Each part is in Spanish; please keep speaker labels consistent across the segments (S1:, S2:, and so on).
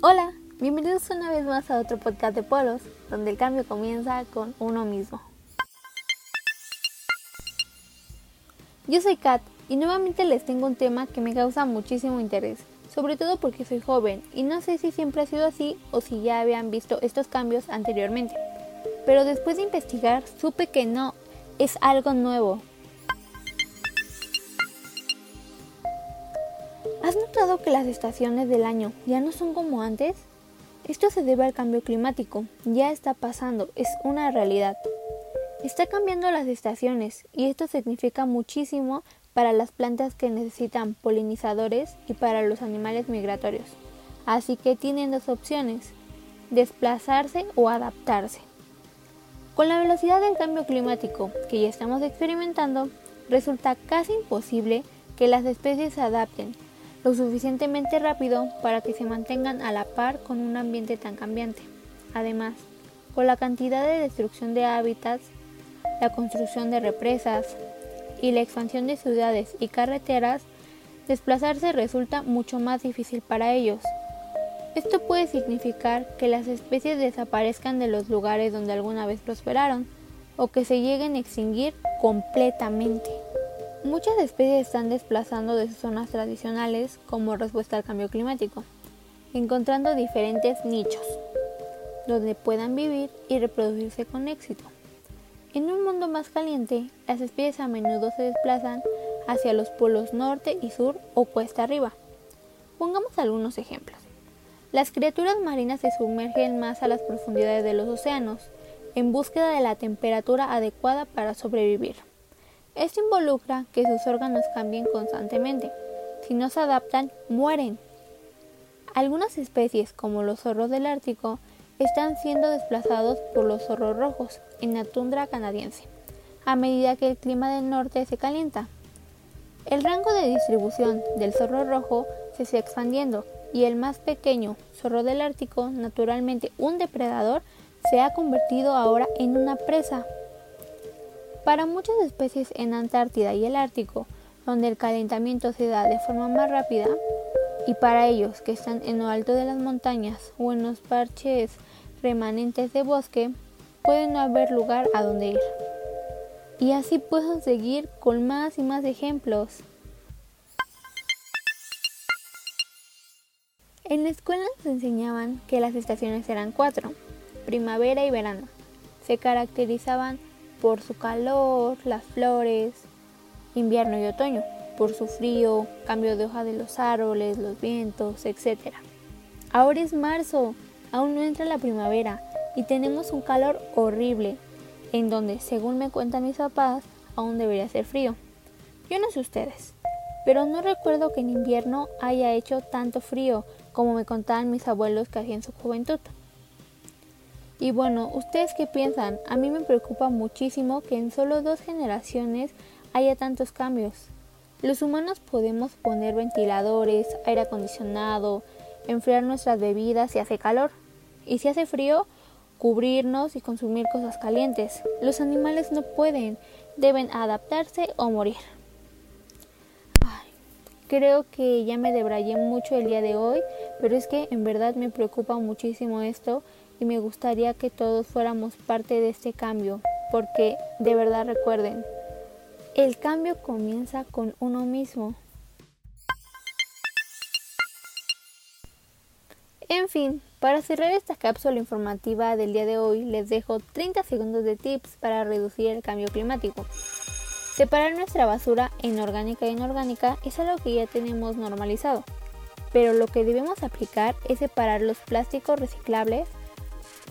S1: Hola, bienvenidos una vez más a otro podcast de Polos, donde el cambio comienza con uno mismo. Yo soy Kat y nuevamente les tengo un tema que me causa muchísimo interés, sobre todo porque soy joven y no sé si siempre ha sido así o si ya habían visto estos cambios anteriormente. Pero después de investigar supe que no, es algo nuevo. ¿Has notado que las estaciones del año ya no son como antes? Esto se debe al cambio climático, ya está pasando, es una realidad. Está cambiando las estaciones y esto significa muchísimo para las plantas que necesitan polinizadores y para los animales migratorios. Así que tienen dos opciones, desplazarse o adaptarse. Con la velocidad del cambio climático que ya estamos experimentando, resulta casi imposible que las especies se adapten lo suficientemente rápido para que se mantengan a la par con un ambiente tan cambiante. Además, con la cantidad de destrucción de hábitats, la construcción de represas y la expansión de ciudades y carreteras, desplazarse resulta mucho más difícil para ellos. Esto puede significar que las especies desaparezcan de los lugares donde alguna vez prosperaron o que se lleguen a extinguir completamente. Muchas especies están desplazando de sus zonas tradicionales como respuesta al cambio climático, encontrando diferentes nichos donde puedan vivir y reproducirse con éxito. En un mundo más caliente, las especies a menudo se desplazan hacia los polos norte y sur o cuesta arriba. Pongamos algunos ejemplos. Las criaturas marinas se sumergen más a las profundidades de los océanos en búsqueda de la temperatura adecuada para sobrevivir. Esto involucra que sus órganos cambien constantemente. Si no se adaptan, mueren. Algunas especies, como los zorros del Ártico, están siendo desplazados por los zorros rojos en la tundra canadiense, a medida que el clima del norte se calienta. El rango de distribución del zorro rojo se está expandiendo y el más pequeño zorro del Ártico, naturalmente un depredador, se ha convertido ahora en una presa. Para muchas especies en Antártida y el Ártico, donde el calentamiento se da de forma más rápida, y para ellos que están en lo alto de las montañas o en los parches remanentes de bosque, puede no haber lugar a donde ir. Y así puedo seguir con más y más ejemplos. En la escuela nos enseñaban que las estaciones eran cuatro, primavera y verano. Se caracterizaban por su calor, las flores, invierno y otoño, por su frío, cambio de hoja de los árboles, los vientos, etc. Ahora es marzo, aún no entra la primavera y tenemos un calor horrible, en donde, según me cuentan mis papás, aún debería ser frío. Yo no sé ustedes, pero no recuerdo que en invierno haya hecho tanto frío como me contaban mis abuelos que hacían su juventud. Y bueno, ¿ustedes qué piensan? A mí me preocupa muchísimo que en solo dos generaciones haya tantos cambios. Los humanos podemos poner ventiladores, aire acondicionado, enfriar nuestras bebidas si hace calor. Y si hace frío, cubrirnos y consumir cosas calientes. Los animales no pueden, deben adaptarse o morir. Creo que ya me debrayé mucho el día de hoy, pero es que en verdad me preocupa muchísimo esto y me gustaría que todos fuéramos parte de este cambio, porque de verdad recuerden, el cambio comienza con uno mismo. En fin, para cerrar esta cápsula informativa del día de hoy, les dejo 30 segundos de tips para reducir el cambio climático. Separar nuestra basura en orgánica e inorgánica es algo que ya tenemos normalizado, pero lo que debemos aplicar es separar los plásticos reciclables,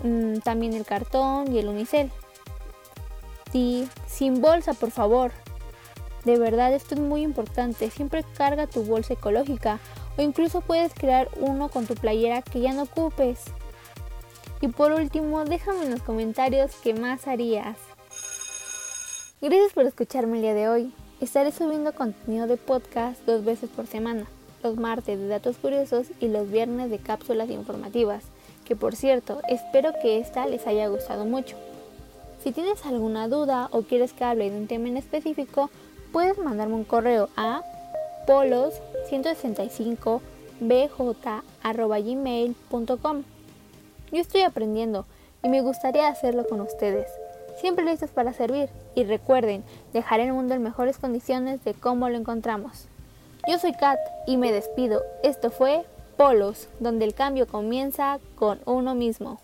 S1: mm, también el cartón y el unicel. Y sin bolsa, por favor. De verdad, esto es muy importante. Siempre carga tu bolsa ecológica o incluso puedes crear uno con tu playera que ya no ocupes. Y por último, déjame en los comentarios qué más harías. Gracias por escucharme el día de hoy. Estaré subiendo contenido de podcast dos veces por semana, los martes de datos curiosos y los viernes de cápsulas informativas, que por cierto, espero que esta les haya gustado mucho. Si tienes alguna duda o quieres que hable de un tema en específico, puedes mandarme un correo a polos165bj.gmail.com. Yo estoy aprendiendo y me gustaría hacerlo con ustedes. Siempre listos para servir y recuerden, dejar el mundo en mejores condiciones de cómo lo encontramos. Yo soy Kat y me despido. Esto fue Polos, donde el cambio comienza con uno mismo.